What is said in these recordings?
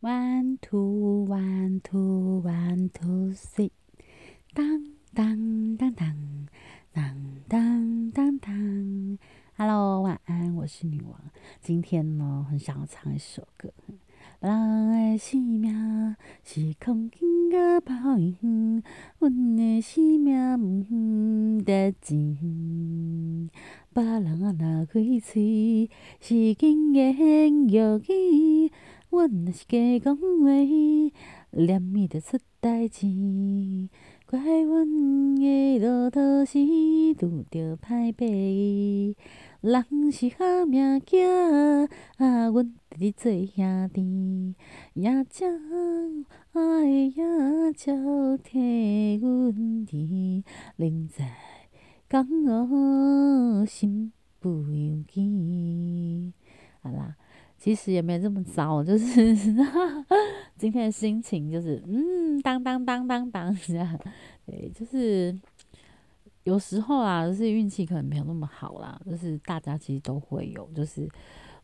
One two one two one two three，当当当当当当当当。Hello，晚安，我是女王。今天呢，很想要唱一首歌。人的生命是空间甲泡影，阮的生命毋值钱。别人啊若开嘴，是经言玉语。阮若是假讲话，念伊着出代志。怪阮的路途是拄着歹白，人是好命囝，啊，阮伫咧做兄弟，也将爱也交替阮儿，人在江湖心不由己。好啦。其实也没这么糟，就是 今天的心情就是嗯，当当当当当这样，对，就是有时候啊，就是运气可能没有那么好啦，就是大家其实都会有，就是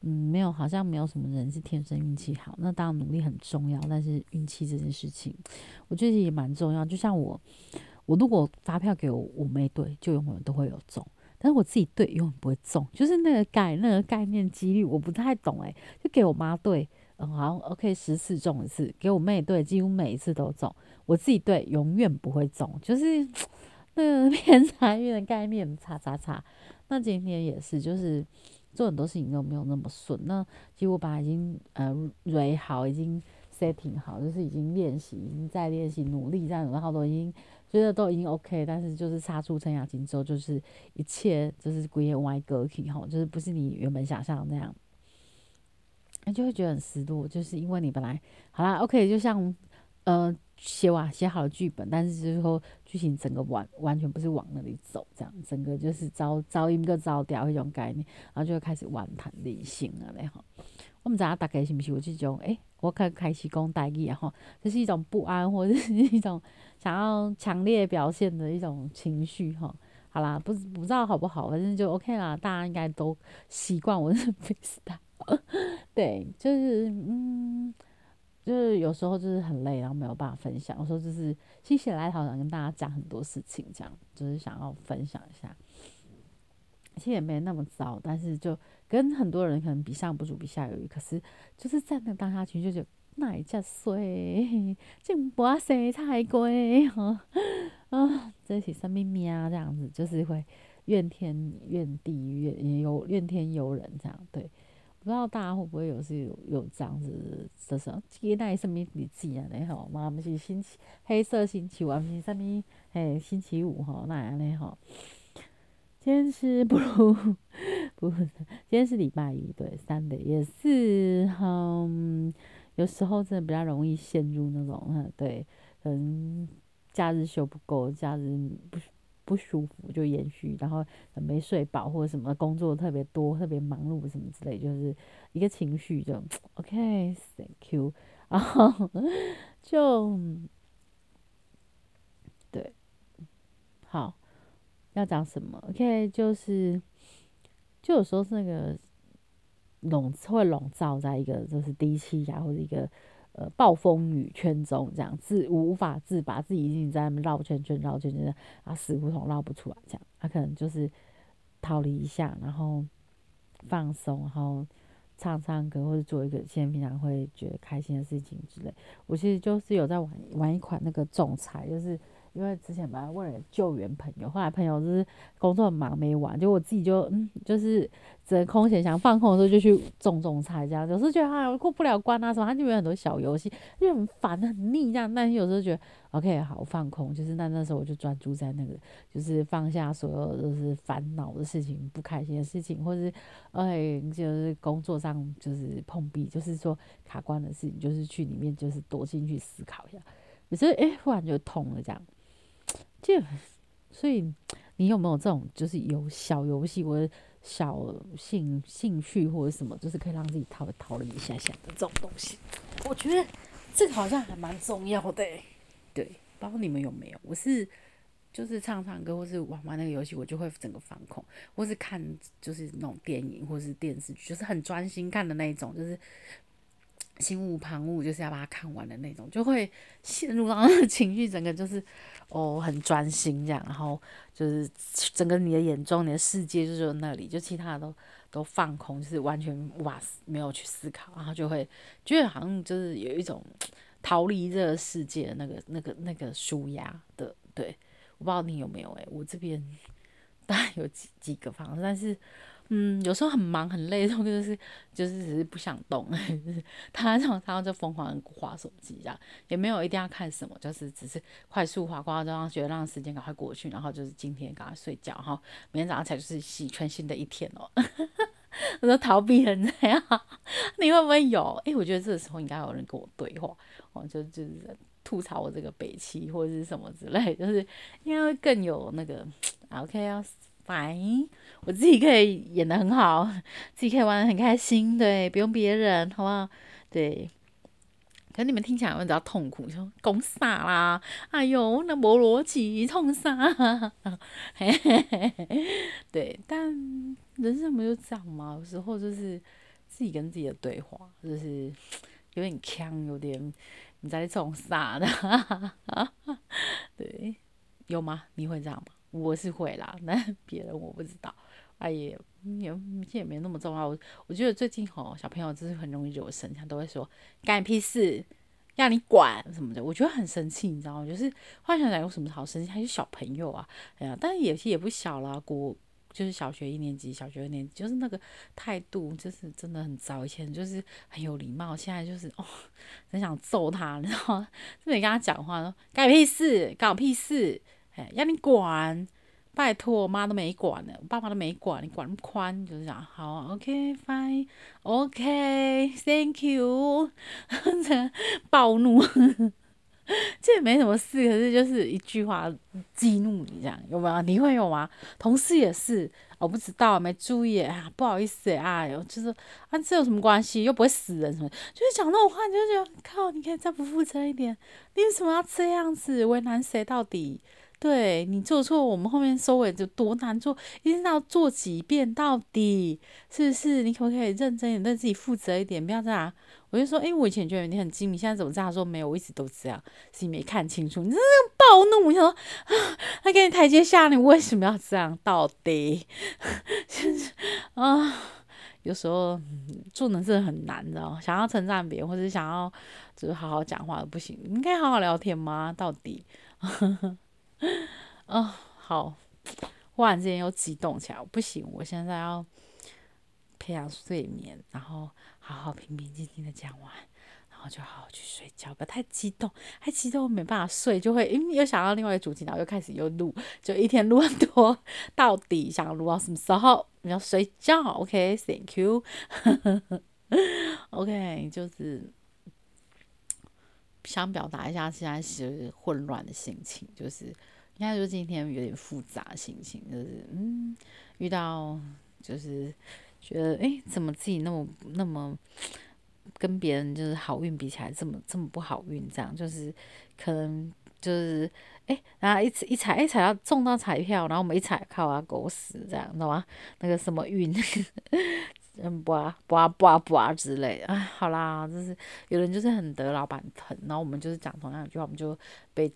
嗯，没有好像没有什么人是天生运气好，那当然努力很重要，但是运气这件事情，我觉得也蛮重要。就像我，我如果发票给我我没对，就永远都会有中。但是我自己对永远不会中，就是那个概那个概念几率我不太懂诶，就给我妈对，嗯好像 OK 十次中一次，给我妹对几乎每一次都中，我自己对永远不会中，就是 那个偏财运的概念差差差。那今天也是，就是做很多事情都没有那么顺。那其实我本来已经呃蕊好，已经 setting 好，就是已经练习，已经在练习，努力这样，然后都已经。觉得都已经 OK，但是就是杀出陈雅琴之后，就是一切就是归业歪歌曲哈，就是不是你原本想象的那样，那就会觉得很失落，就是因为你本来好啦 OK，就像呃写完写好了剧本，但是最后剧情整个完完全不是往那里走，这样整个就是招招一个糟掉一种概念，然后就会开始玩谈理性了嘞哈。我们知道大概是不是有这种诶？我开开始讲代意啊吼，这是一种不安或者是一种想要强烈表现的一种情绪哈。好啦，不不知道好不好，反正就 OK 啦。大家应该都习惯我是 freestyle，对，就是嗯，就是有时候就是很累，然后没有办法分享。有时候就是心血来潮想跟大家讲很多事情，这样就是想要分享一下。其实也没那么糟，但是就跟很多人可能比上不足，比下有余。可是就是在那当下去，就觉得那一只水，真不啊生太贵哈 啊，这是什么命啊？这样子就是会怨天怨地怨有怨天尤人这样对。不知道大家会不会有是有有这样子的时候？接待什么日子啊？你好，嘛不是星期黑色星期五，不是什么嘿星期五哈？那样嘞哈？今天是不如不，今天是礼拜一，对，三的也是，嗯，有时候真的比较容易陷入那种，对，可能假日休不够，假日不不舒服就延续，然后没睡饱或者什么工作特别多、特别忙碌什么之类，就是一个情绪就 OK，Thank you，然后就对，好。要讲什么？OK，就是，就有时候是那个笼会笼罩在一个就是低气压或者一个呃暴风雨圈中，这样自无法自拔，自己已经在那边绕圈圈绕圈圈，啊死胡同绕不出来，这样他可能就是逃离一下，然后放松，然后唱唱歌或者做一个现在平常会觉得开心的事情之类。我其实就是有在玩玩一款那个种菜，就是。因为之前本来为了救援朋友，后来朋友就是工作很忙没玩，就我自己就嗯，就是只空闲想放空的时候就去种种菜，这样有时候觉得啊过不了关啊什么，他就有很多小游戏，就很烦很腻这样。但是有时候觉得 OK 好放空，就是那那时候我就专注在那个，就是放下所有就是烦恼的事情、不开心的事情，或是哎就是工作上就是碰壁，就是说卡关的事情，就是去里面就是躲进去思考一下，有时候哎忽然就通了这样。就所以，你有没有这种就是有小游戏或者小兴兴趣或者什么，就是可以让自己逃逃离一下下的这种东西？我觉得这个好像还蛮重要的。对，包括你们有没有？我是就是唱唱歌或是玩玩那个游戏，我就会整个放空，或是看就是那种电影或是电视剧，就是很专心看的那一种，就是心无旁骛，就是要把它看完的那种，就会陷入到情绪，整个就是哦很专心这样，然后就是整个你的眼中，你的世界就是那里，就其他的都都放空，就是完全无法没有去思考，然后就会觉得好像就是有一种逃离这个世界的那个那个那个舒压的，对，我不知道你有没有诶，我这边当然有几几个方式，但是。嗯，有时候很忙很累，然后就是就是只是不想动，就是躺在床上就疯狂划手机这样，也没有一定要看什么，就是只是快速划过，然后觉得让时间赶快过去，然后就是今天赶快睡觉，然后明天早上才就是洗全新的一天哦。我说逃避很这样，你会不会有？诶，我觉得这个时候应该有人跟我对话，哦，就就是吐槽我这个北七或者是什么之类，就是应该更有那个 OK 啊。来我自己可以演的很好，自己可以玩的很开心，对，不用别人，好不好？对，可你们听起来会比较痛苦，说讲啥啦？哎呦，那没逻辑，冲啥？对，但人生不就这样吗？有时候就是自己跟自己的对话，就是有点呛，有点你在冲啥的？对，有吗？你会这样吗？我是会啦，那别人我不知道，哎也也也没那么重要。我我觉得最近吼小朋友就是很容易惹我生，他都会说干你屁事，要你管什么的，我觉得很生气，你知道吗？就是幻想想有什么好生气，还是小朋友啊，哎呀，但是有些也不小了，国就是小学一年级、小学二年级，就是那个态度就是真的很糟。以前就是很有礼貌，现在就是 哦，很想揍他，你知道吗？就没跟他讲话说干屁事，干屁事。哎，要你管，拜托，我妈都没管呢，我爸妈都没管，你管那么宽，就是讲好，OK，Fine，OK，Thank you，这 暴怒，这也没什么事，可是就是一句话激怒你这样，有没有？你会有吗？同事也是，我不知道，没注意啊，不好意思哎，呦，就是啊，这有什么关系？又不会死人什么，就是讲那种话，你就觉得靠，你可以再不负责一点，你为什么要这样子为难谁到底？对你做错，我们后面收尾就多难做，一定要做几遍到底，是不是？你可不可以认真一点，对自己负责一点，不要这样。我就说，哎，我以前觉得你很精明，现在怎么这样？说没有，我一直都这样，是你没看清楚。你这个暴怒，我想说，啊，他给你台阶下，你为什么要这样？到底，啊，有时候做人是很难的，想要称赞别人，或者想要就是好好讲话都不行，应该好好聊天吗？到底？哦，好，忽然之间又激动起来，不行，我现在要培养睡眠，然后好好平平静静的讲完，然后就好好去睡觉。不要太激动，太激动没办法睡，就会因又想到另外一个主题，然后又开始又录，就一天录很多，到底想录到什么时候？你要睡觉，OK？Thank you。OK，就是。想表达一下现在是混乱的心情，就是应该说今天有点复杂心情，就是嗯，遇到就是觉得哎，怎么自己那么那么跟别人就是好运比起来这么这么不好运，这样就是可能就是哎，然后一次一踩一踩到中到彩票，然后我们一踩靠啊狗屎这样，懂吗？那个什么运。嗯，不啊不啊不啊不啊之类的，哎，好啦，就是有人就是很得老板疼，然后我们就是讲同样一句话，我们就被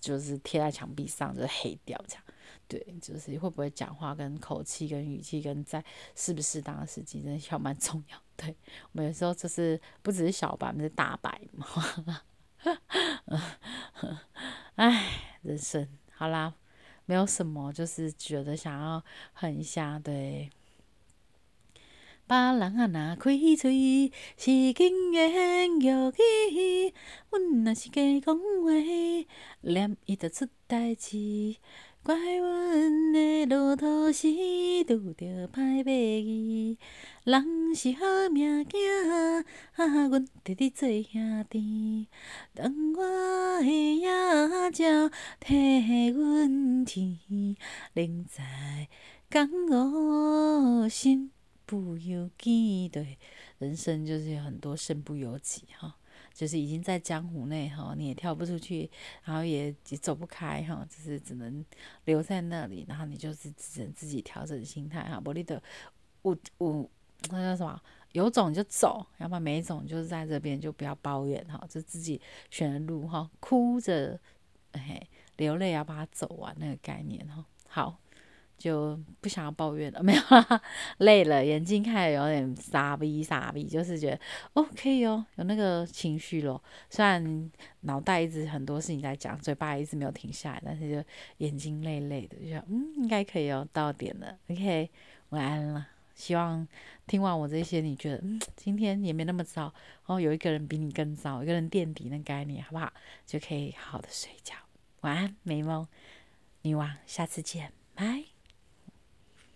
就是贴在墙壁上，就是黑掉这样。对，就是会不会讲话跟口气跟语气跟在适不适当的时机，真的要蛮重要。对我们有时候就是不只是小白，是大白嘛。哎，人生好啦，没有什么，就是觉得想要狠一下，对。别人啊，若开嘴是经言玉语，阮若是假讲话，念伊就出代志。怪阮的路途是拄着歹马儿，人是好命囝，阮伫伫做兄弟。当我的野鸟替阮天，另在讲我心。不由己，对，人生就是有很多身不由己哈，就是已经在江湖内哈，你也跳不出去，然后也也走不开哈，就是只能留在那里，然后你就是只能自己调整心态哈，不你的有有那叫什么？有种就走，要不然没种就是在这边就不要抱怨哈，就自己选的路哈，哭着嘿流泪要把它走完那个概念哈。好。就不想要抱怨了，没有啦，累了，眼睛看有点傻逼傻逼，就是觉得 OK 哦，有那个情绪咯。虽然脑袋一直很多事情在讲，嘴巴一直没有停下来，但是就眼睛累累的，就想嗯，应该可以哦，到点了，OK，晚安了。希望听完我这些，你觉得嗯，今天也没那么糟，然后有一个人比你更糟，一个人垫底那概念，好不好？就可以好好的睡觉，晚安，美梦女王，下次见，拜。